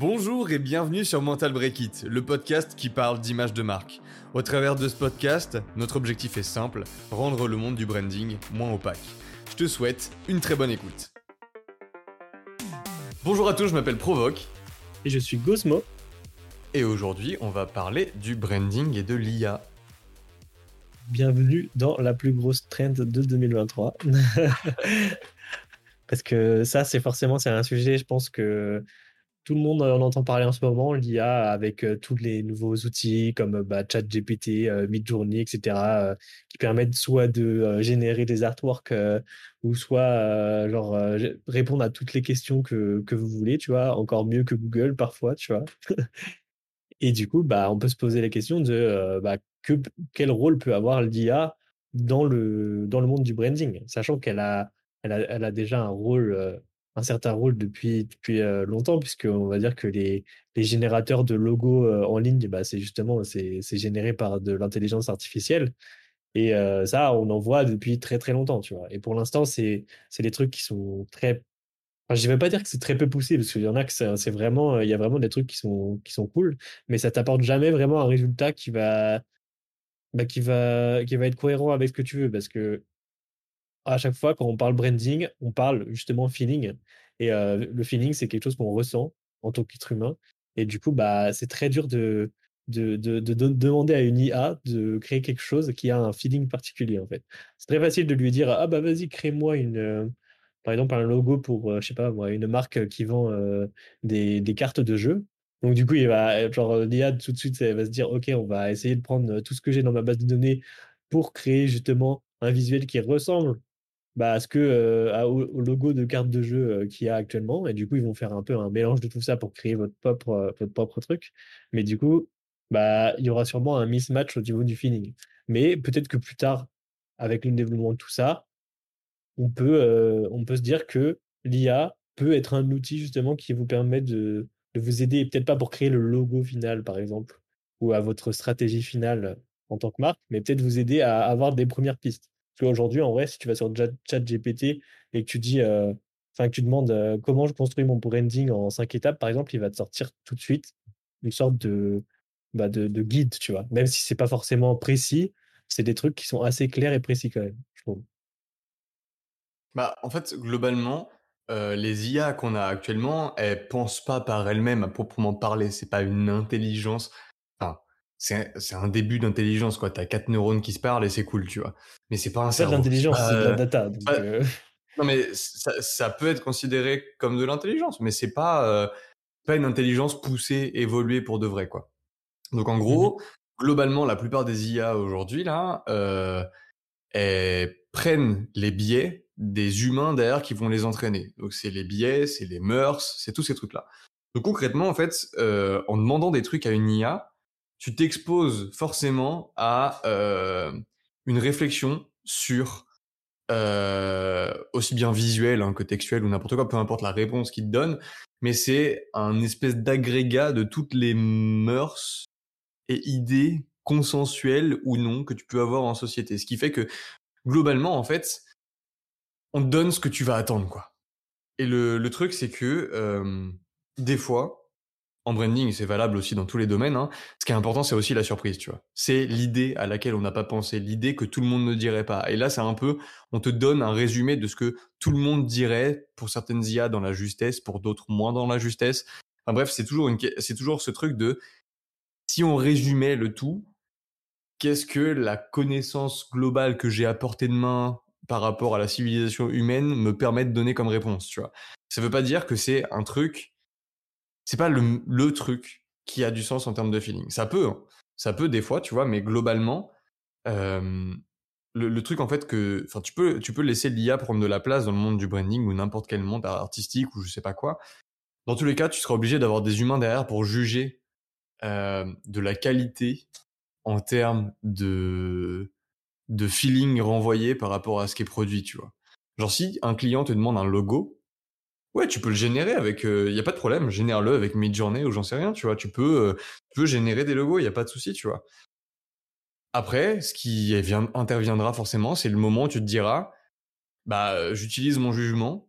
Bonjour et bienvenue sur Mental Break It, le podcast qui parle d'image de marque. Au travers de ce podcast, notre objectif est simple, rendre le monde du branding moins opaque. Je te souhaite une très bonne écoute. Bonjour à tous, je m'appelle Provoque. Et je suis Gosmo. Et aujourd'hui, on va parler du branding et de l'IA. Bienvenue dans la plus grosse trend de 2023. Parce que ça, c'est forcément c'est un sujet, je pense que tout le monde en entend parler en ce moment, l'IA avec euh, tous les nouveaux outils comme euh, bah, ChatGPT, euh, Midjourney, etc., qui permettent soit de générer des artworks ou soit genre répondre à toutes les questions que, que vous voulez, tu vois, encore mieux que Google parfois, tu vois. Et du coup, bah, on peut se poser la question de bah, que, quel rôle peut avoir l'IA dans le, dans le monde du branding, sachant qu'elle a, elle a, elle a déjà un rôle un certain rôle depuis, depuis longtemps, puisqu'on va dire que les, les générateurs de logos en ligne, bah, c'est justement c'est généré par de l'intelligence artificielle. Et ça, on en voit depuis très très longtemps, tu vois. Et pour l'instant, c'est des trucs qui sont très. Je ne vais pas dire que c'est très peu poussé, parce qu'il y en a que c'est vraiment, il y a vraiment des trucs qui sont, qui sont cool, mais ça t'apporte jamais vraiment un résultat qui va, bah, qui va, qui va être cohérent avec ce que tu veux, parce que à chaque fois, quand on parle branding, on parle justement feeling. Et euh, le feeling, c'est quelque chose qu'on ressent en tant qu'être humain. Et du coup, bah, c'est très dur de, de, de, de, demander à une IA de créer quelque chose qui a un feeling particulier, en fait. C'est très facile de lui dire, ah bah vas-y, crée-moi une, euh, par exemple, un logo pour, euh, je sais pas moi, une marque qui vend des, des cartes de jeu. Donc du coup, il va, genre l'IA tout de suite, elle va se dire, ok, on va essayer de prendre tout ce que j'ai dans ma base de données pour créer justement un visuel qui ressemble bah, que euh, au, logo de carte de jeu euh, qu'il y a actuellement. Et du coup, ils vont faire un peu un mélange de tout ça pour créer votre propre, euh, votre propre truc. Mais du coup, bah, il y aura sûrement un mismatch au niveau du feeling. Mais peut-être que plus tard, avec le développement de tout ça, on peut, on peut se dire que l'IA peut être un outil justement qui vous permet de, de vous aider, peut-être pas pour créer le logo final, par exemple, ou à votre stratégie finale en tant que marque, mais peut-être vous aider à avoir des premières pistes. Parce qu'aujourd'hui, en vrai, si tu vas sur ChatGPT et que tu dis, euh, enfin, que tu demandes euh, comment je construis mon branding en cinq étapes, par exemple, il va te sortir tout de suite une sorte de, bah, de, guide, tu vois. Même si c'est pas forcément précis, c'est des trucs qui sont assez clairs et précis quand même, je trouve. Bah, en fait, globalement, euh, les IA qu'on a actuellement, elles pensent pas par elles-mêmes à proprement parler. C'est pas une intelligence c'est un début d'intelligence quoi. T'as quatre neurones qui se parlent et c'est cool, tu vois. Mais c'est pas un cerveau. C'est de l'intelligence, c'est de la euh, data. Euh. Non mais ça, peut être considéré comme de l'intelligence, mais c'est pas euh, pas une intelligence poussée, évoluée pour de vrai quoi. Donc en gros, mmh globalement, la plupart des IA aujourd'hui là, elles prennent les biais des humains derrière qui vont les entraîner. Donc c'est les biais, c'est les mœurs, c'est tous ces trucs là. Donc concrètement en fait, en demandant des trucs à une IA tu t'exposes forcément à euh, une réflexion sur euh, aussi bien visuel hein, que textuel ou n'importe quoi, peu importe la réponse qu'il te donne, mais c'est un espèce d'agrégat de toutes les mœurs et idées consensuelles ou non que tu peux avoir en société. Ce qui fait que globalement, en fait, on te donne ce que tu vas attendre, quoi. Et le, truc, c'est que euh, des fois, en branding, c'est valable aussi dans tous les domaines. Hein. Ce qui est important, c'est aussi la surprise, tu vois. C'est l'idée à laquelle on n'a pas pensé, l'idée que tout le monde ne dirait pas. Et là, c'est un peu, on te donne un résumé de ce que tout le monde dirait pour certaines IA dans la justesse, pour d'autres moins dans la justesse. Enfin bref, c'est toujours c'est toujours ce truc de, si on résumait le tout, qu'est-ce que la connaissance globale que j'ai à portée de main par rapport à la civilisation humaine me permet de donner comme réponse, tu vois. Ça veut pas dire que c'est un truc c'est pas le, truc qui a du sens en termes de feeling. Ça peut, hein. ça peut des fois, tu vois, mais globalement, euh, le, le, truc en fait que, enfin, tu peux, tu peux laisser l'IA prendre de la place dans le monde du branding ou n'importe quel monde artistique ou je sais pas quoi. Dans tous les cas, tu seras obligé d'avoir des humains derrière pour juger euh, de la qualité en termes de de feeling renvoyé par rapport à ce qui est produit, tu vois. Genre si un client te demande un logo, Ouais, tu peux le générer avec, il euh, y a pas de problème, génère-le avec Midjourney ou j'en sais rien, tu vois. Tu peux, euh, tu peux générer des logos, il y a pas de souci, tu vois. Après, ce qui interviendra forcément, c'est le moment où tu te diras, bah, j'utilise mon jugement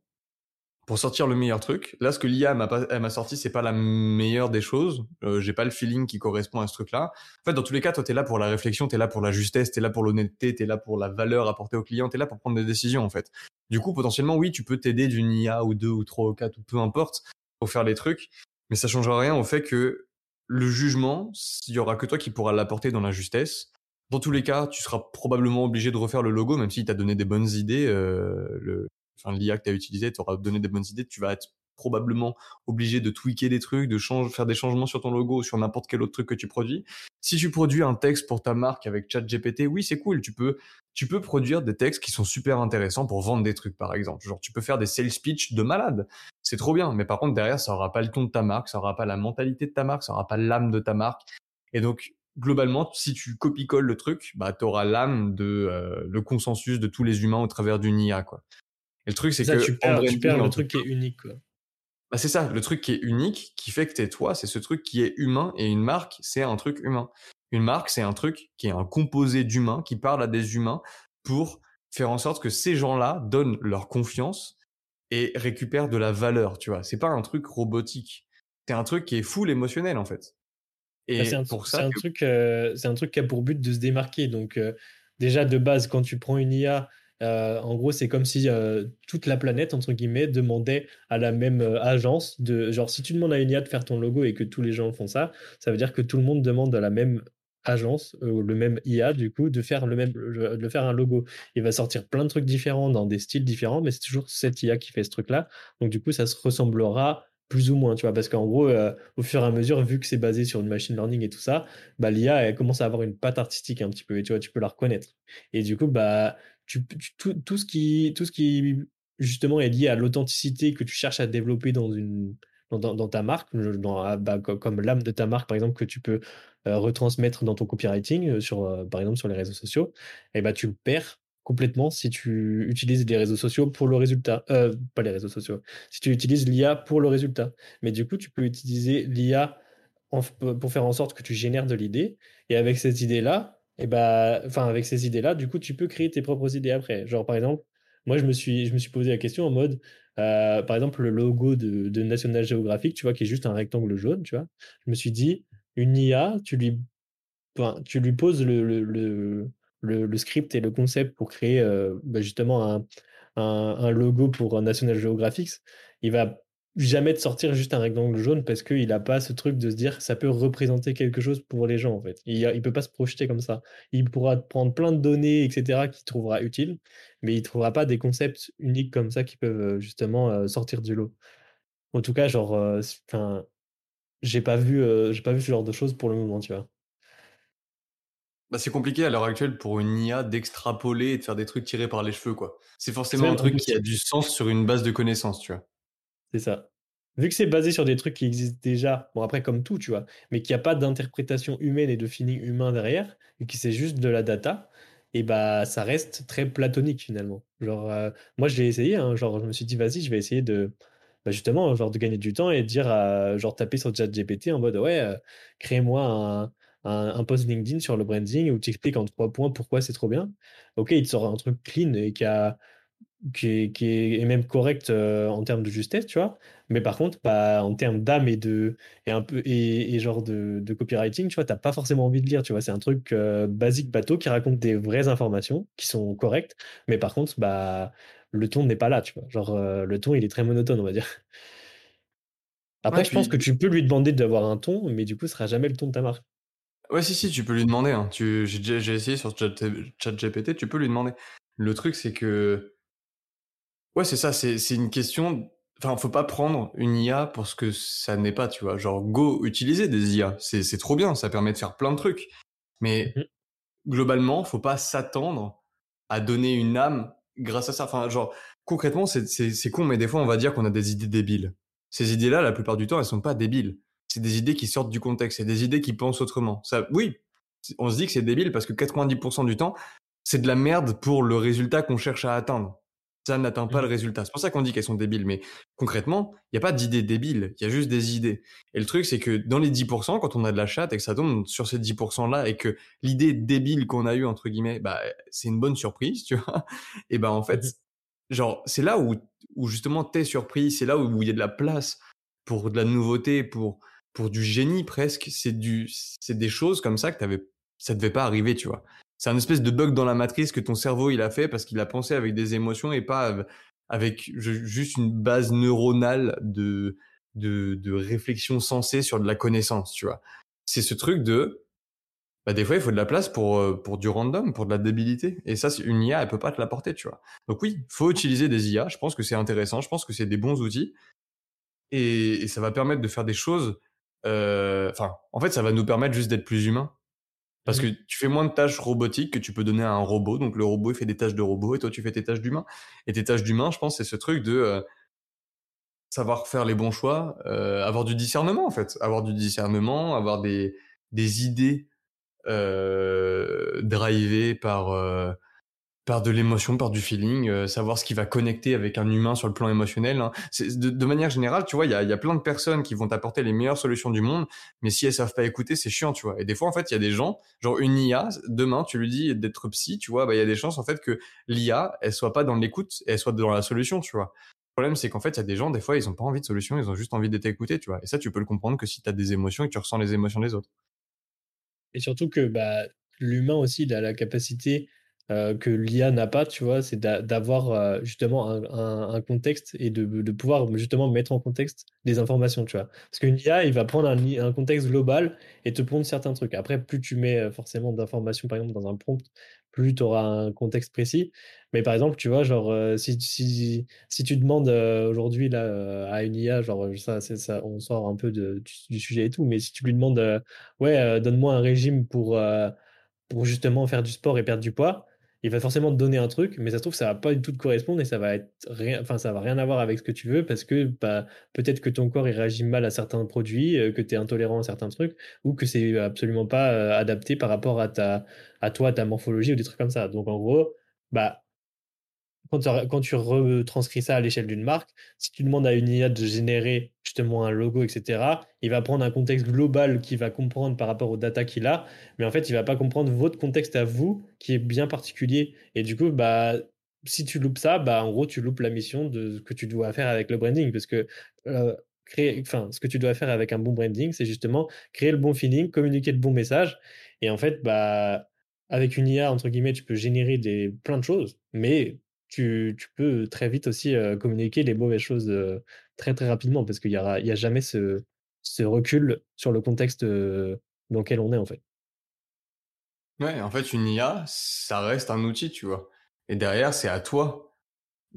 pour sortir le meilleur truc. Là, ce que l'IA m'a sorti, c'est pas la meilleure des choses. Euh, j'ai pas le feeling qui correspond à ce truc-là. En fait, dans tous les cas, toi, t'es là pour la réflexion, t'es là pour la justesse, t'es là pour l'honnêteté, t'es là pour la valeur apportée au client, t'es là pour prendre des décisions, en fait. Du coup, potentiellement, oui, tu peux t'aider d'une IA ou deux ou trois ou quatre ou peu importe pour faire les trucs, mais ça changera rien au fait que le jugement, il y aura que toi qui pourra l'apporter dans la justesse. Dans tous les cas, tu seras probablement obligé de refaire le logo, même s'il t'a donné des bonnes idées. Euh, l'IA que tu as utilisé t'aura donné des bonnes idées. Tu vas être probablement obligé de tweaker des trucs, de faire des changements sur ton logo ou sur n'importe quel autre truc que tu produis. Si tu produis un texte pour ta marque avec ChatGPT, oui, c'est cool. Tu peux, tu peux produire des textes qui sont super intéressants pour vendre des trucs, par exemple. Genre, tu peux faire des sales pitch de malade. C'est trop bien. Mais par contre, derrière, ça aura pas le ton de ta marque, ça aura pas la mentalité de ta marque, ça aura pas l'âme de ta marque. Et donc, globalement, si tu copie-colles le truc, bah, tu auras l'âme de euh, le consensus de tous les humains au travers d'une IA, quoi. Et le truc, c'est que tu perds, tu perds le truc qui est unique, quoi. Bah, c'est ça, le truc qui est unique, qui fait que t'es toi, c'est ce truc qui est humain, et une marque, c'est un truc humain. Une marque, c'est un truc qui est un composé d'humains, qui parle à des humains pour faire en sorte que ces gens-là donnent leur confiance et récupèrent de la valeur, tu vois. C'est pas un truc robotique. C'est un truc qui est full émotionnel, en fait. Et bah, c'est un, pour ça, un truc, euh, c'est un truc qui a pour but de se démarquer. Donc, euh, déjà de base, quand tu prends une IA euh, en gros, c'est comme si euh, toute la planète, entre guillemets, demandait à la même euh, agence de. Genre, si tu demandes à une IA de faire ton logo et que tous les gens font ça, ça veut dire que tout le monde demande à la même agence, le même IA, du coup, de faire, le même, de faire un logo. Il va sortir plein de trucs différents dans des styles différents, mais c'est toujours cette IA qui fait ce truc-là. Donc, du coup, ça se ressemblera plus ou moins, tu vois, parce qu'en gros, au fur et à mesure, vu que c'est basé sur une machine learning et tout ça, bah, l'IA, elle commence à avoir une patte artistique un petit peu, et tu vois, tu peux la reconnaître. Et du coup, bah, tout, ce qui, tout ce qui justement est lié à l'authenticité que tu cherches à développer dans une dans, ta marque, ah, bah, comme l'âme de ta marque par exemple que tu peux euh, retransmettre dans ton copywriting euh, sur euh, par exemple sur les réseaux sociaux, et eh bah tu le perds complètement si tu utilises les réseaux sociaux pour le résultat, pas les réseaux sociaux, si tu utilises l'IA pour le résultat. Mais du coup, tu peux utiliser l'IA pour faire en sorte que tu génères de l'idée, et avec cette idée-là, et bah, enfin, avec ces idées-là, du coup, tu peux créer tes propres idées après. Genre, par exemple, moi, je me suis, je me suis posé la question en mode, euh, par exemple, le logo de, National Geographic, tu vois, qui est juste un rectangle jaune, tu vois. Je me suis dit, une IA, tu lui, tu lui poses le, le, le, script et le concept pour créer euh, bah, justement un, un, un, logo pour National Geographic. Il va jamais de sortir juste un rectangle jaune parce qu'il n'a pas ce truc de se dire que ça peut représenter quelque chose pour les gens en fait. Il ne peut pas se projeter comme ça. Il pourra prendre plein de données, etc., qu'il trouvera utiles, mais il ne trouvera pas des concepts uniques comme ça qui peuvent euh, justement euh, sortir du lot. En tout cas, genre, euh, j'ai pas vu, j'ai pas vu ce genre de choses pour le moment, tu vois. Bah, c'est compliqué à l'heure actuelle pour une IA d'extrapoler et de faire des trucs tirés par les cheveux, quoi. C'est forcément un truc qui a du sens sur une base de connaissances, tu vois. C'est ça. Vu que c'est basé sur des trucs qui existent déjà, bon après comme tout, tu vois, mais qu'il n'y a pas d'interprétation humaine et de feeling humain derrière, et que c'est juste de la data, et bah ça reste très platonique finalement. Genre, euh, moi j'ai essayé, hein, genre je me suis dit vas-y, je vais essayer de, bah, justement, genre de gagner du temps et de dire, à, genre taper sur ChatGPT en mode ouais, euh, crée-moi un, un, post LinkedIn sur le branding où tu expliques en trois points pourquoi c'est trop bien. Ok, il te sort un truc clean et qui a qui est, même correct euh, en termes de justesse, tu vois. Mais par contre, bah, en termes d'âme et de et un peu et, genre de, copywriting, tu vois, t'as pas forcément envie de lire, tu vois. C'est un truc euh, basique bateau qui raconte des vraies informations qui sont correctes, mais par contre, bah le ton n'est pas là, tu vois. Genre euh, le ton, il est très monotone, on va dire. Après, je pense que tu peux lui demander d'avoir un ton, mais du coup, ce sera jamais le ton de ta marque. Ouais, si, si, tu peux lui demander. Hein. Tu... J'ai essayé sur ChatGPT, tu peux lui demander. Le truc, c'est que Ouais, c'est ça, c'est une question. Enfin, faut pas prendre une IA pour ce que ça n'est pas, tu vois. Genre, go utiliser des IA, c'est trop bien, ça permet de faire plein de trucs. Mais mmh globalement, faut pas s'attendre à donner une âme grâce à ça. Enfin, genre, concrètement, c'est con, mais des fois, on va dire qu'on a des idées débiles. Ces idées-là, la plupart du temps, elles sont pas débiles. C'est des idées qui sortent du contexte, c'est des idées qui pensent autrement. Ça, oui, on se dit que c'est débile parce que 90% du temps, c'est de la merde pour le résultat qu'on cherche à atteindre ça n'atteint pas le mmh. résultat. C'est pour ça qu'on dit qu'elles sont débiles. Mais concrètement, il n'y a pas d'idées débiles, il y a juste des idées. Et le truc, c'est que dans les 10%, quand on a de la chatte et que ça tombe sur ces 10%-là et que l'idée débile qu'on a eue, entre guillemets, bah, c'est une bonne surprise, tu vois, et ben en fait, mmh genre, c'est là où, où justement t'es surpris, c'est là où il y a de la place pour de la nouveauté, pour, pour du génie presque. C'est du, c'est des choses comme ça que t'avais, ça devait pas arriver, tu vois. C'est un espèce de bug dans la matrice que ton cerveau il a fait parce qu'il a pensé avec des émotions et pas avec juste une base neuronale de, de, de réflexion sensée sur de la connaissance, tu vois. C'est ce truc de, bah, des fois, il faut de la place pour, euh, pour du random, pour de la débilité. Et ça, une IA, elle peut pas te l'apporter, tu vois. Donc oui, faut utiliser des IA. Je pense que c'est intéressant. Je pense que c'est des bons outils. Et, ça va permettre de faire des choses. Euh, enfin, en fait, ça va nous permettre juste d'être plus humains. Parce que tu fais moins de tâches robotiques que tu peux donner à un robot. Donc le robot, il fait des tâches de robot et toi, tu fais tes tâches d'humain. Et tes tâches d'humain, je pense, c'est ce truc de euh, savoir faire les bons choix, avoir du discernement, en fait. Avoir du discernement, avoir des, des idées euh, drivé par euh, par de l'émotion, par du feeling, euh, savoir ce qui va connecter avec un humain sur le plan émotionnel. Hein. De, manière générale, tu vois, il y a, y a, plein de personnes qui vont t'apporter les meilleures solutions du monde, mais si elles savent pas écouter, c'est chiant, tu vois. Et des fois, en fait, il y a des gens, genre une IA, demain, tu lui dis d'être psy, tu vois, bah il y a des chances en fait que l'IA, elle soit pas dans l'écoute, elle soit dans la solution, tu vois. Le problème, c'est qu'en fait, il y a des gens, des fois, ils ont pas envie de solution, ils ont juste envie d'être écoutés, tu vois. Et ça, tu peux le comprendre que si tu as des émotions et que tu ressens les émotions des autres. Et surtout que bah, l'humain aussi, il a la capacité euh, que l'IA n'a pas, tu vois, c'est d'avoir euh, justement un, contexte et de, pouvoir justement mettre en contexte des informations, tu vois. Parce qu'une IA, il va prendre un, contexte global et te pondre certains trucs. Après, plus tu mets euh, forcément d'informations, par exemple, dans un prompt, plus tu auras un contexte précis. Mais par exemple, tu vois, genre, si, si, tu demandes aujourd'hui à une IA, genre, ça, on sort un peu du, du, sujet et tout, mais si tu lui demandes, ouais, donne-moi un régime pour pour justement faire du sport et perdre du poids, il va forcément te donner un truc, mais ça se trouve ça va pas du tout te correspondre et ça va être rien, enfin ça va rien avoir avec ce que tu veux parce que bah, peut-être que ton corps réagit mal à certains produits, euh, que tu es intolérant à certains trucs ou que c'est absolument pas euh, adapté par rapport à ta à toi ta morphologie ou des trucs comme ça. Donc en gros, bah quand, tu retranscris ça à l'échelle d'une marque, si tu demandes à une IA de générer justement un logo, etc., il va prendre un contexte global qu'il va comprendre par rapport aux data qu'il a, mais en fait, il va pas comprendre votre contexte à vous qui est bien particulier. Et du coup, bah, si tu loupes ça, bah, en gros, tu loupes la mission de ce que tu dois faire avec le branding, parce que euh, créer, enfin, ce que tu dois faire avec un bon branding, c'est justement créer le bon feeling, communiquer le bon message. Et en fait, bah, avec une IA, entre guillemets, tu peux générer des, plein de choses, mais tu, peux très vite aussi communiquer les mauvaises choses très très rapidement parce qu'il n'y a, y a jamais ce, ce recul sur le contexte dans lequel on est en fait. Ouais, en fait, une IA, ça reste un outil, tu vois. Et derrière, c'est à toi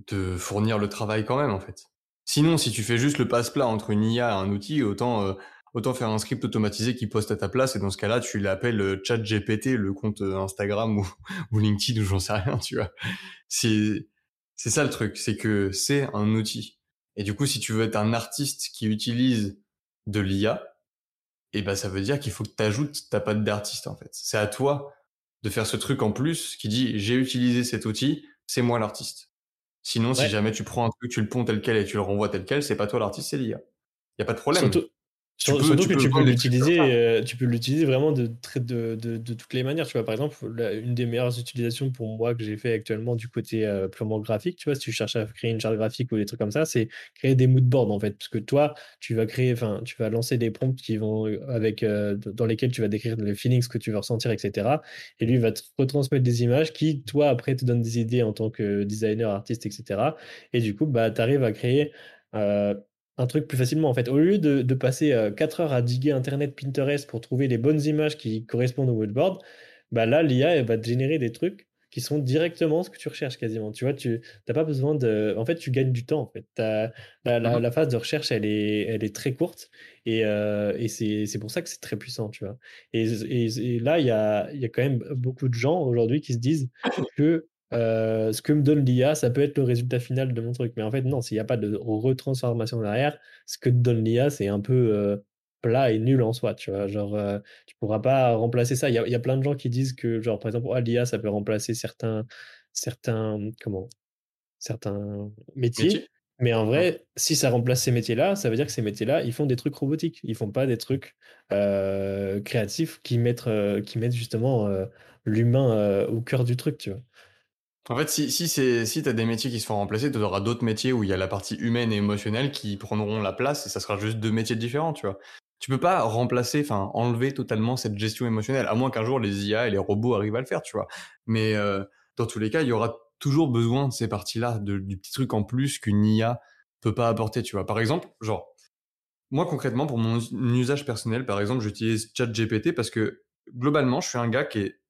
de fournir le travail quand même, en fait. Sinon, si tu fais juste le passe-plat entre une IA et un outil, autant, autant faire un script automatisé qui poste à ta place, et dans ce cas-là, tu l'appelles chat GPT, le compte Instagram ou, ou LinkedIn ou j'en sais rien, tu vois. C'est, c'est ça le truc, c'est que c'est un outil. Et du coup, si tu veux être un artiste qui utilise de l'IA, et eh ben ça veut dire qu'il faut que tu ajoutes ta patte d'artiste en fait. C'est à toi de faire ce truc en plus qui dit j'ai utilisé cet outil, c'est moi l'artiste. Sinon, si jamais tu prends un truc, tu le ponds tel quel et tu le renvoies tel quel, c'est pas toi l'artiste, c'est l'IA. Il y a pas de problème. Surtout que tu peux l'utiliser, euh, tu peux l'utiliser vraiment de, de, de, de, toutes les manières. Tu vois, par exemple, une des meilleures utilisations pour moi que j'ai fait actuellement du côté euh, purement graphique, tu vois, si tu cherches à créer une charte graphique ou des trucs comme ça, c'est créer des moodboards en fait, parce que toi, tu vas créer, enfin, tu vas lancer des prompts qui vont euh, avec dans lesquels tu vas décrire les feelings que tu veux ressentir, etc. Et lui il va te retransmettre des images qui, toi, après, te donnent des idées en tant que designer, artiste, etc. Et du coup, bah, tu arrives à créer un truc plus facilement en fait. Au lieu de, passer 4 euh, heures à diguer Internet, Pinterest pour trouver les bonnes images qui correspondent au moodboard, bah là l'IA va te générer des trucs qui sont directement ce que tu recherches quasiment. Tu vois, tu n'as pas besoin de. En fait, tu gagnes du temps. En fait, la, mmh la, phase de recherche, elle est, elle est très courte et, euh, et c'est pour ça que c'est très puissant. Tu vois. Et, et, là, il y a, y a quand même beaucoup de gens aujourd'hui qui se disent que euh, ce que me donne l'IA, ça peut être le résultat final de mon truc. Mais en fait, non, s'il n'y a pas de retransformation derrière, ce que te donne l'IA, c'est un peu euh, plat et nul en soi. Tu vois, genre, euh, tu pourras pas remplacer ça. Il y a, plein de gens qui disent que, genre, par exemple, oh, l'IA, ça peut remplacer certains, certains, comment, certains métiers. Mais en vrai, si ça remplace ces métiers-là, ça veut dire que ces métiers-là, ils font des trucs robotiques. Ils font pas des trucs créatifs qui mettent, qui mettent justement l'humain au cœur du truc, tu vois. En fait, si, si, si tu as des métiers qui se font remplacer, tu auras d'autres métiers où il y a la partie humaine et émotionnelle qui prendront la place et ça sera juste deux métiers différents, tu vois. Tu peux pas remplacer, enfin, enlever totalement cette gestion émotionnelle, à moins qu'un jour les IA et les robots arrivent à le faire, tu vois. Mais euh, dans tous les cas, il y aura toujours besoin de ces parties-là, du petit truc en plus qu'une IA peut pas apporter, tu vois. Par exemple, genre, moi concrètement, pour mon usage personnel, par exemple, j'utilise ChatGPT parce que globalement, je suis un gars qui est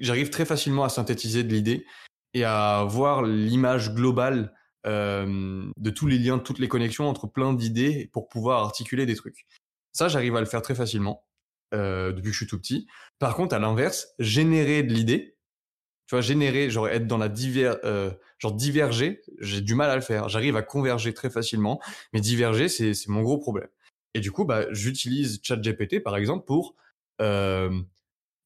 j'arrive très facilement à synthétiser de l'idée et à voir l'image globale euh, de tous les liens, toutes les connexions entre plein d'idées pour pouvoir articuler des trucs. Ça, j'arrive à le faire très facilement euh, depuis que je suis tout petit. Par contre, à l'inverse, générer de l'idée, tu vois, générer, genre être dans la diver, euh, genre diverger, j'ai du mal à le faire. J'arrive à converger très facilement, mais diverger, c'est mon gros problème. Et du coup, bah, j'utilise ChatGPT par exemple pour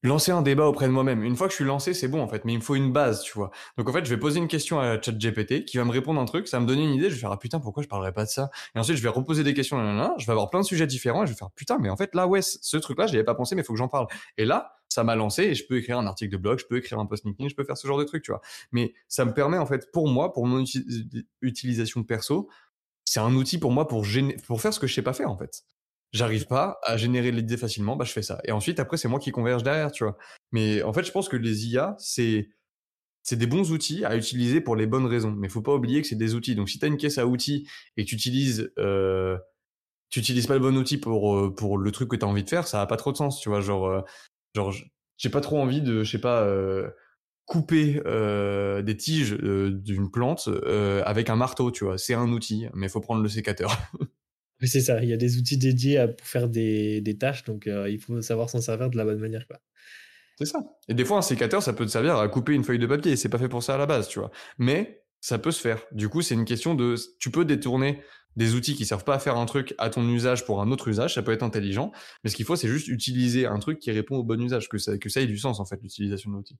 lancer un débat auprès de moi-même. Une fois que je suis lancé, c'est bon en fait, mais il me faut une base, tu vois. Donc en fait, je vais poser une question à ChatGPT qui va me répondre un truc, ça va me donner une idée, je vais faire ah putain, pourquoi je parlerais pas de ça? Et ensuite, je vais reposer des questions, je vais avoir plein de sujets différents et je vais faire putain, mais en fait là ouais, ce truc-là, j'y avais pas pensé, mais il faut que j'en parle. Et là, ça m'a lancé et je peux écrire un article de blog, je peux écrire un post LinkedIn, je peux faire ce genre de truc, tu vois. Mais ça me permet en fait pour moi, pour mon utilisation de perso, c'est un outil pour moi pour, pour faire ce que je sais pas faire en fait j'arrive pas à générer l'idée facilement, bah je fais ça. Et ensuite après c'est moi qui converge derrière, tu vois. Mais en fait je pense que les IA c'est c'est des bons outils à utiliser pour les bonnes raisons. Mais faut pas oublier que c'est des outils. Donc si tu as une caisse à outils et que tu utilises euh, tu utilises pas le bon outil pour euh, pour le truc que tu as envie de faire, ça a pas trop de sens, tu vois. Genre euh, genre j'ai pas trop envie de je sais pas euh, couper euh, des tiges d'une plante avec un marteau, tu vois. C'est un outil, mais faut prendre le sécateur. c'est ça. Il y a des outils dédiés à, pour faire des, tâches, donc euh, il faut savoir s'en servir de la bonne manière. C'est ça. Et des fois, un sécateur, ça peut te servir à couper une feuille de papier. C'est pas fait pour ça à la base, tu vois. Mais ça peut se faire. Du coup, c'est une question de. Tu peux détourner des outils qui servent pas à faire un truc à ton usage pour un autre usage. Ça peut être intelligent. Mais ce qu'il faut, c'est juste utiliser un truc qui répond au bon usage, que ça, que ça ait du sens, en fait, l'utilisation de l'outil.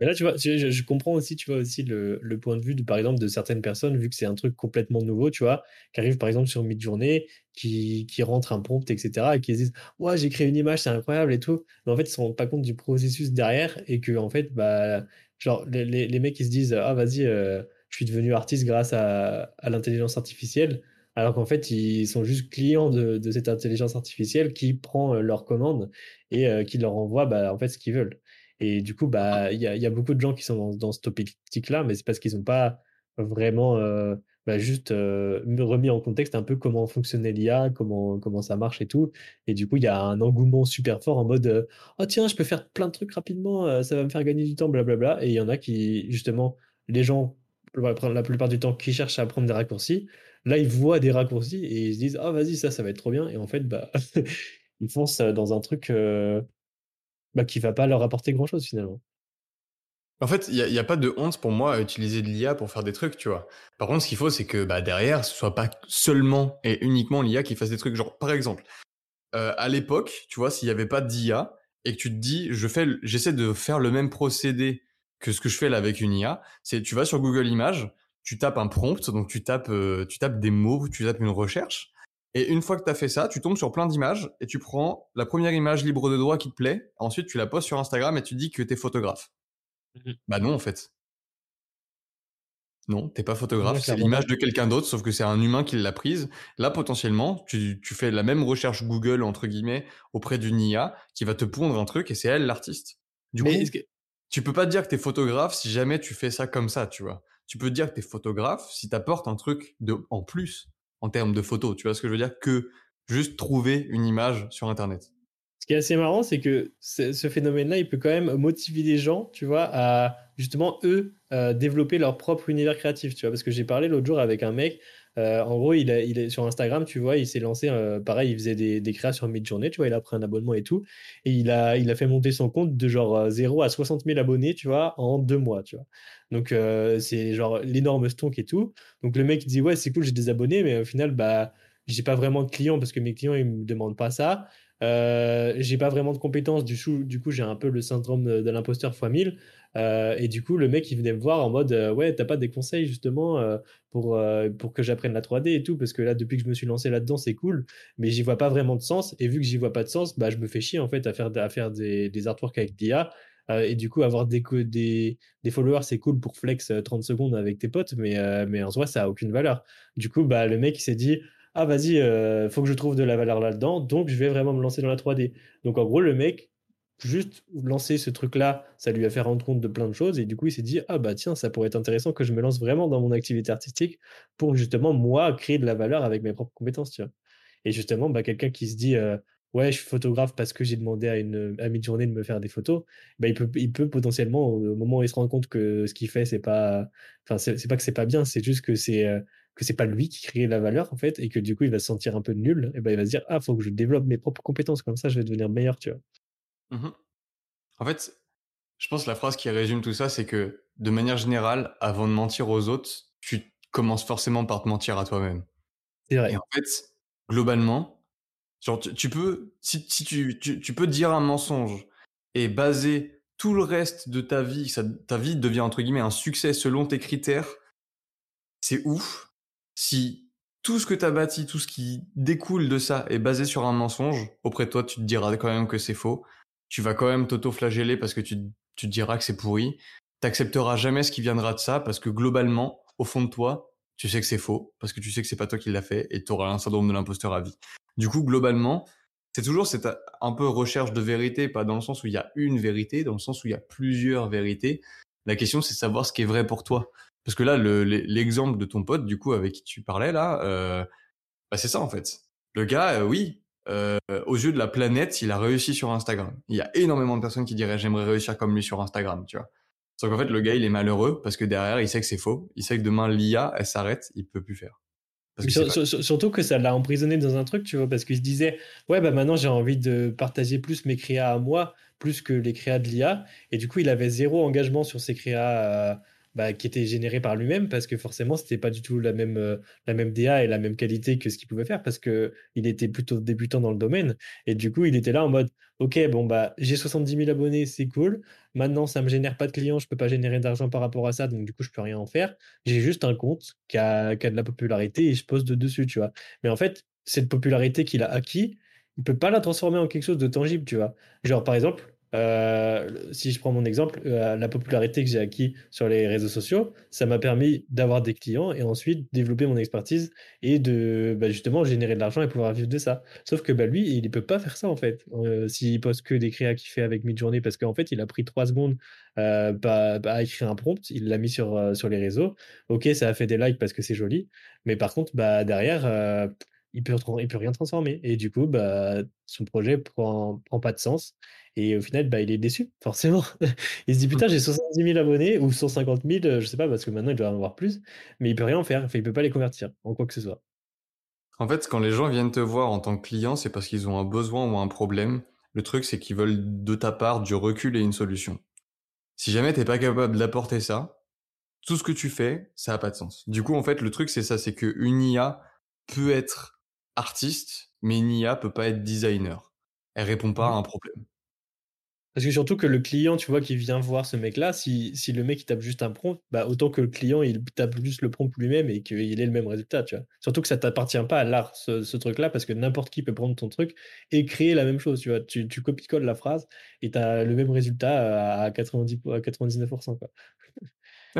Mais là, tu vois, je, comprends aussi, tu vois, aussi le, le, point de vue, de, par exemple, de certaines personnes, vu que c'est un truc complètement nouveau, tu vois, qui arrivent, par exemple, sur Midjourney, qui, qui rentrent un prompt, etc., et qui se disent, ouais, j'ai créé une image, c'est incroyable et tout. Mais en fait, ils se rendent pas compte du processus derrière, et que, en fait, bah, genre, les, les, mecs, ils se disent, ah, vas-y, euh, je suis devenu artiste grâce à, à l'intelligence artificielle, alors qu'en fait, ils sont juste clients de, de, cette intelligence artificielle qui prend euh, leurs commandes et euh, qui leur envoie, bah, en fait, ce qu'ils veulent. Et du coup, bah, il y a, beaucoup de gens qui sont dans, dans ce optique-là, mais c'est parce qu'ils n'ont pas vraiment euh, bah, juste euh, remis en contexte un peu comment fonctionnait l'IA, comment, comment ça marche et tout. Et du coup, il y a un engouement super fort en mode euh, Oh tiens, je peux faire plein de trucs rapidement, ça va me faire gagner du temps, blablabla. Et il y en a qui, justement, les gens, la plupart du temps, qui cherchent à prendre des raccourcis, là, ils voient des raccourcis et ils se disent Ah, vas-y, ça, ça va être trop bien. Et en fait, bah, ils foncent dans un truc bah, qui va pas leur apporter grand chose finalement. En fait, il n'y a, pas de honte pour moi à utiliser de l'IA pour faire des trucs, tu vois. Par contre, ce qu'il faut, c'est que bah, derrière, ce soit pas seulement et uniquement l'IA qui fasse des trucs. Genre, par exemple, euh, à l'époque, tu vois, s'il n'y avait pas d'IA et que tu te dis, je fais, j'essaie de faire le même procédé que ce que je fais là avec une IA, c'est tu vas sur Google Images, tu tapes un prompt, donc tu tapes, euh, tu tapes des mots, tu tapes une recherche, et une fois que tu as fait ça, tu tombes sur plein d'images et tu prends la première image libre de droit qui te plaît. Ensuite, tu la postes sur Instagram et tu dis que tu es photographe. Mmh bah non, en fait. Non, t'es pas photographe, c'est l'image de quelqu'un d'autre, sauf que c'est un humain qui l'a prise. Là, potentiellement, tu, fais la même recherche Google, entre guillemets, auprès d'une IA qui va te pondre un truc et c'est elle l'artiste. Du coup, tu peux pas dire que t'es photographe si jamais tu fais ça comme ça, tu vois. Tu peux dire que t'es photographe si t'apportes un truc de, en plus en termes de photos. Tu vois ce que je veux dire? Que juste trouver une image sur Internet. Ce qui est assez marrant, c'est que ce phénomène-là, il peut quand même motiver les gens, tu vois, à justement, eux, euh, développer leur propre univers créatif, tu vois. Parce que j'ai parlé l'autre jour avec un mec, euh, en gros, il, est sur Instagram, tu vois, il s'est lancé, euh, pareil, il faisait des, des créations mid-journée, tu vois, il a pris un abonnement et tout. Et il a, fait monter son compte de genre 0 à 60 000 abonnés, tu vois, en deux mois, tu vois. Donc, c'est genre l'énorme stonk et tout. Donc, le mec, dit, ouais, c'est cool, j'ai des abonnés, mais au final, bah, j'ai pas vraiment de clients parce que mes clients, ils me demandent pas ça. Euh, j'ai pas vraiment de compétences, du coup, j'ai un peu le syndrome de l'imposteur x 1000. Euh, et du coup, le mec, il venait me voir en mode euh, Ouais, t'as pas des conseils justement pour, pour que j'apprenne la 3D et tout, parce que là, depuis que je me suis lancé là-dedans, c'est cool, mais j'y vois pas vraiment de sens. Et vu que j'y vois pas de sens, bah, je me fais chier en fait à faire, à faire des, artworks avec d'IA. et du coup, avoir des, des, des followers, c'est cool pour flex 30 secondes avec tes potes, mais, mais en soi, ça a aucune valeur. Du coup, bah, le mec, il s'est dit, ah, vas-y, faut que je trouve de la valeur là-dedans, donc je vais vraiment me lancer dans la 3D. Donc, en gros, le mec, juste lancer ce truc-là, ça lui a fait rendre compte de plein de choses. Et du coup, il s'est dit, ah bah tiens, ça pourrait être intéressant que je me lance vraiment dans mon activité artistique pour justement, moi, créer de la valeur avec mes propres compétences. Tu vois. Et justement, bah, quelqu'un qui se dit, euh, ouais, je suis photographe parce que j'ai demandé à une à journée de me faire des photos, bah, il, peut, potentiellement, au moment où il se rend compte que ce qu'il fait, c'est pas, enfin, c'est pas que c'est pas bien, c'est juste que c'est euh, que c'est pas lui qui crée la valeur en fait et que du coup il va se sentir un peu nul et ben il va se dire ah faut que je développe mes propres compétences comme ça je vais devenir meilleur tu vois Mmh en fait, je pense que la phrase qui résume tout ça, c'est que de manière générale, avant de mentir aux autres, tu commences forcément par te mentir à toi-même. C'est vrai. Et en fait, globalement, genre, tu, peux, si, tu, tu, peux dire un mensonge et baser tout le reste de ta vie, ça, ta vie devient entre guillemets un succès selon tes critères, c'est ouf. Si tout ce que tu as bâti, tout ce qui découle de ça est basé sur un mensonge, auprès de toi, tu te diras quand même que c'est faux tu vas quand même t'auto-flageller parce que tu, tu diras que c'est pourri. T'accepteras jamais ce qui viendra de ça parce que globalement, au fond de toi, tu sais que c'est faux parce que tu sais que c'est pas toi qui l'a fait et tu auras un syndrome de l'imposteur à vie. Du coup, globalement, c'est toujours cette un peu recherche de vérité, pas dans le sens où il y a une vérité, dans le sens où il y a plusieurs vérités. La question, c'est savoir ce qui est vrai pour toi. Parce que là, l'exemple de ton pote, du coup, avec qui tu parlais là, euh, bah c'est ça en fait. Le gars, euh, oui, euh, aux yeux de la planète, il a réussi sur Instagram. Il y a énormément de personnes qui diraient j'aimerais réussir comme lui sur Instagram, tu vois. Sauf qu'en fait, le gars, il est malheureux parce que derrière, il sait que c'est faux. Il sait que demain, l'IA, elle s'arrête, il peut plus faire. surtout que ça l'a emprisonné dans un truc, tu vois, parce qu'il se disait, ouais, bah maintenant j'ai envie de partager plus mes créas à moi, plus que les créas de l'IA. Et du coup, il avait zéro engagement sur ses créas. Euh, bah, qui était généré par lui-même parce que forcément c'était pas du tout la même euh, la même DA et la même qualité que ce qu'il pouvait faire parce que il était plutôt débutant dans le domaine. Et du coup il était là en mode ok bon bah j'ai 70 000 abonnés c'est cool. Maintenant ça me génère pas de clients je peux pas générer d'argent par rapport à ça donc du coup je peux rien en faire. J'ai juste un compte qui a, qui a de la popularité et je poste de dessus tu vois. Mais en fait cette popularité qu'il a acquis il peut pas la transformer en quelque chose de tangible tu vois. Genre par exemple euh, si je prends mon exemple, euh, la popularité que j'ai acquis sur les réseaux sociaux, ça m'a permis d'avoir des clients et ensuite développer mon expertise et de bah, justement générer de l'argent et pouvoir vivre de ça. Sauf que bah, lui, il ne peut pas faire ça en fait. Euh, s'il poste que des créas qu'il fait avec Midjourney parce qu'en fait, il a pris trois secondes à écrire un prompt, il l'a mis sur, les réseaux. Ok, ça a fait des likes parce que c'est joli, mais par contre, bah, derrière, il peut, il peut rien transformer. Et du coup, bah, son projet prend, prend pas de sens. Et au final, bah, il est déçu, forcément. il se dit, putain, j'ai 70 000 abonnés ou 150 000, je sais pas, parce que maintenant, il doit en avoir plus. Mais il peut rien en faire. Enfin, il peut pas les convertir en quoi que ce soit. En fait, quand les gens viennent te voir en tant que client, c'est parce qu'ils ont un besoin ou un problème. Le truc, c'est qu'ils veulent de ta part du recul et une solution. Si jamais t'es pas capable d'apporter ça, tout ce que tu fais, ça a pas de sens. Du coup, en fait, le truc, c'est ça, c'est que une IA peut être artiste, mais une IA peut pas être designer. Elle répond pas à mmh. un problème. Parce que surtout que le client, tu vois, qui vient voir ce mec-là, si, si le mec il tape juste un prompt, bah autant que le client il tape juste le prompt lui-même et qu'il ait le même résultat, tu vois. Surtout que ça t'appartient pas à l'art, ce, truc-là, parce que n'importe qui peut prendre ton truc et créer la même chose, tu vois. Tu, copies-colles la phrase et tu as le même résultat à, 90, à 99%, quoi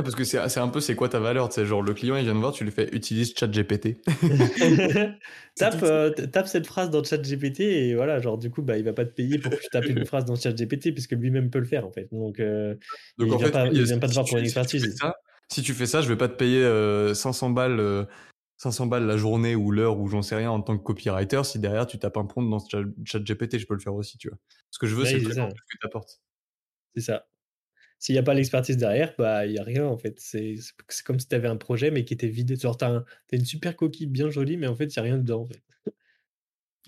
parce que c'est un peu c'est quoi ta valeur, c'est genre le client il vient de voir, tu lui fais utilise ChatGPT. tape, euh, tape cette phrase dans ChatGPT et voilà, genre du coup bah il va pas te payer pour que tu tapes une phrase dans ChatGPT puisque lui-même peut le faire en fait. Donc, euh, Donc il en vient fait, pas, il vient pas te voir pour une expertise. Si tu fais ça, je vais pas te payer 500 euh, balles 500 balles la journée ou l'heure ou j'en sais rien en tant que copywriter si derrière tu tapes un prompt dans ChatGPT, je peux le faire aussi, tu vois. Ce que je veux c'est que tu apportes. C'est ça. S'il n'y a pas l'expertise derrière, bah, il n'y a rien en fait. C'est comme si tu avais un projet mais qui était vide. Genre, tu as, une super coquille bien jolie, mais en fait, il n'y a rien dedans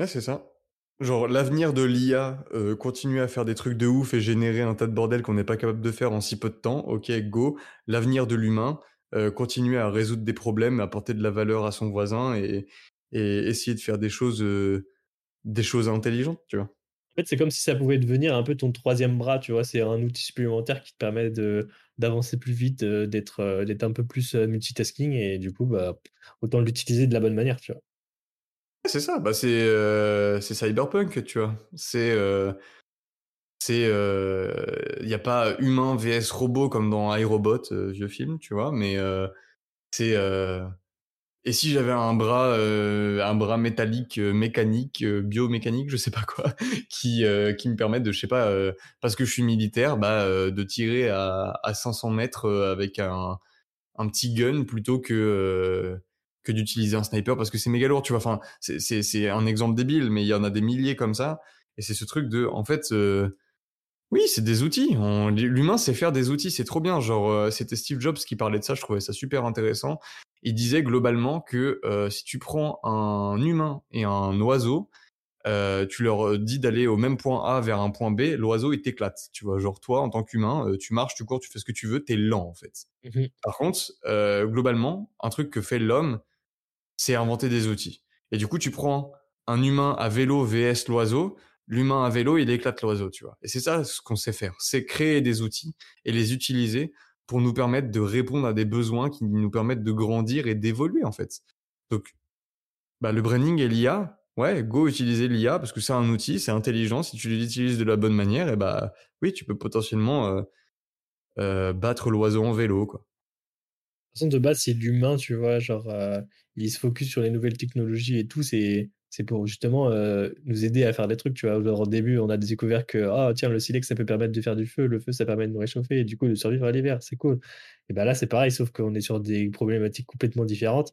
c'est ça. Genre, l'avenir de l'IA, euh, continuer à faire des trucs de ouf et générer un tas de bordel qu'on n'est pas capable de faire en si peu de temps, ok, go. L'avenir de l'humain, euh, continuer à résoudre des problèmes, apporter de la valeur à son voisin et, et essayer de faire des choses, euh, des choses intelligentes, tu vois fait, c'est comme si ça pouvait devenir un peu ton troisième bras, tu vois. C'est un outil supplémentaire qui te permet de, d'avancer plus vite, euh, d'être, euh, d'être un peu plus euh, multitasking et du coup, bah, autant l'utiliser de la bonne manière, tu vois. C'est ça, bah c'est, c'est cyberpunk, tu vois. C'est C'est, il n'y a pas humain vs robot comme dans iRobot, vieux film, tu vois, mais c'est et si j'avais un bras, un bras métallique, mécanique, biomécanique, je sais pas quoi, qui qui me permette de, je sais pas, parce que je suis militaire, bah de tirer à, à 500 mètres avec un un petit gun plutôt que que d'utiliser un sniper parce que c'est méga lourd, tu vois. Enfin, c'est c'est c'est un exemple débile, mais il y en a des milliers comme ça. Et c'est ce truc de, en fait, oui, c'est des outils. L'humain sait faire des outils, c'est trop bien. Genre, euh, c'était Steve Jobs qui parlait de ça, je trouvais ça super intéressant. Il disait globalement que euh, si tu prends un humain et un oiseau, euh, tu leur dis d'aller au même point A vers un point B, l'oiseau il t'éclate. Tu vois, genre toi en tant qu'humain, tu marches, tu cours, tu fais ce que tu veux, t'es lent en fait. Mmh Par contre, globalement, un truc que fait l'homme, c'est inventer des outils. Et du coup, tu prends un humain à vélo vs l'oiseau, l'humain à vélo, il éclate l'oiseau, tu vois. Et c'est ça ce qu'on sait faire, c'est créer des outils et les utiliser pour nous permettre de répondre à des besoins qui nous permettent de grandir et d'évoluer en fait. Donc, bah, le branding et l'IA, ouais, go utiliser l'IA parce que c'est un outil, c'est intelligent. Si tu l'utilises de la bonne manière, et bah oui, tu peux potentiellement euh, euh, battre l'oiseau en vélo, quoi. De base, c'est l'humain, tu vois, genre, euh, il se focus sur les nouvelles technologies et tout, c'est c'est pour justement euh, nous aider à faire des trucs, tu vois. au début, on a découvert que, ah, tiens, le silex, ça peut permettre de faire du feu, le feu, ça permet de nous réchauffer, et du coup, de survivre à l'hiver, c'est cool. Et ben là, c'est pareil, sauf qu'on est sur des problématiques complètement différentes.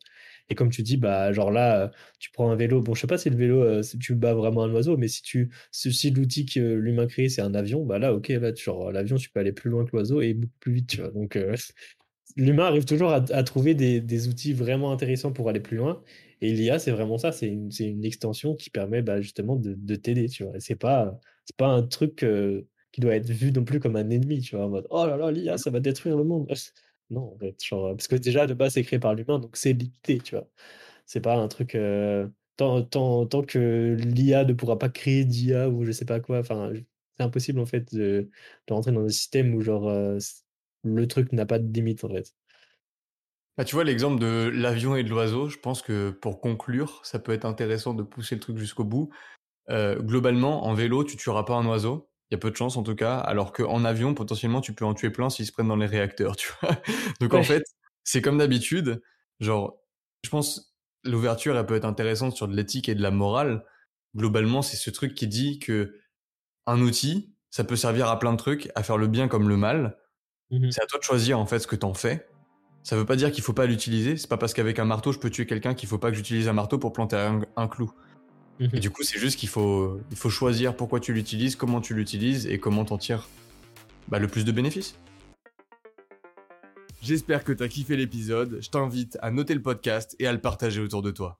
Et comme tu dis, bah, genre là, tu prends un vélo, bon, je sais pas si le vélo, euh, si tu bats vraiment un oiseau, mais si tu, si l'outil que l'humain crée, c'est un avion, bah là, ok, là, l'avion, tu peux aller plus loin que l'oiseau et beaucoup plus vite, tu vois. Donc, euh, l'humain arrive toujours à, trouver des, outils vraiment intéressants pour aller plus loin. Et l'IA, c'est vraiment ça, c'est une, extension qui permet bah, justement de, de t'aider, tu vois. C'est pas, un truc euh, qui doit être vu non plus comme un ennemi, tu vois, oh là là, l'IA, ça va détruire le monde. non, en fait, parce que déjà, de base, c'est créé par l'humain, donc c'est limité, tu vois. C'est pas un truc. Euh, tant, que l'IA ne pourra pas créer d'IA ou je sais pas quoi, c'est impossible en fait de, rentrer dans un système où genre euh, le truc n'a pas de limite. Bah, tu vois, l'exemple de l'avion et de l'oiseau, je pense que pour conclure, ça peut être intéressant de pousser le truc jusqu'au bout. Euh, globalement, en vélo, tu tueras pas un oiseau. Il y a peu de chance en tout cas, alors qu'en avion, potentiellement, tu peux en tuer plein s'ils se prennent dans les réacteurs, tu vois. Donc en fait, c'est comme d'habitude. Genre, je pense l'ouverture, elle peut être intéressante sur de l'éthique et de la morale. Globalement, c'est ce truc qui dit que un outil, ça peut servir à plein de trucs, à faire le bien comme le mal. Mmh c'est à toi de choisir en fait ce que t'en fais. Ça veut pas dire qu'il faut pas l'utiliser. C'est pas parce qu'avec un marteau je peux tuer quelqu'un qu'il faut pas que j'utilise un marteau pour planter un, clou. Et mhm. du coup, c'est juste qu'il faut, il faut choisir pourquoi tu l'utilises, comment tu l'utilises et comment t'en tires bah, le plus de bénéfices. J'espère que t'as kiffé l'épisode. Je t'invite à noter le podcast et à le partager autour de toi.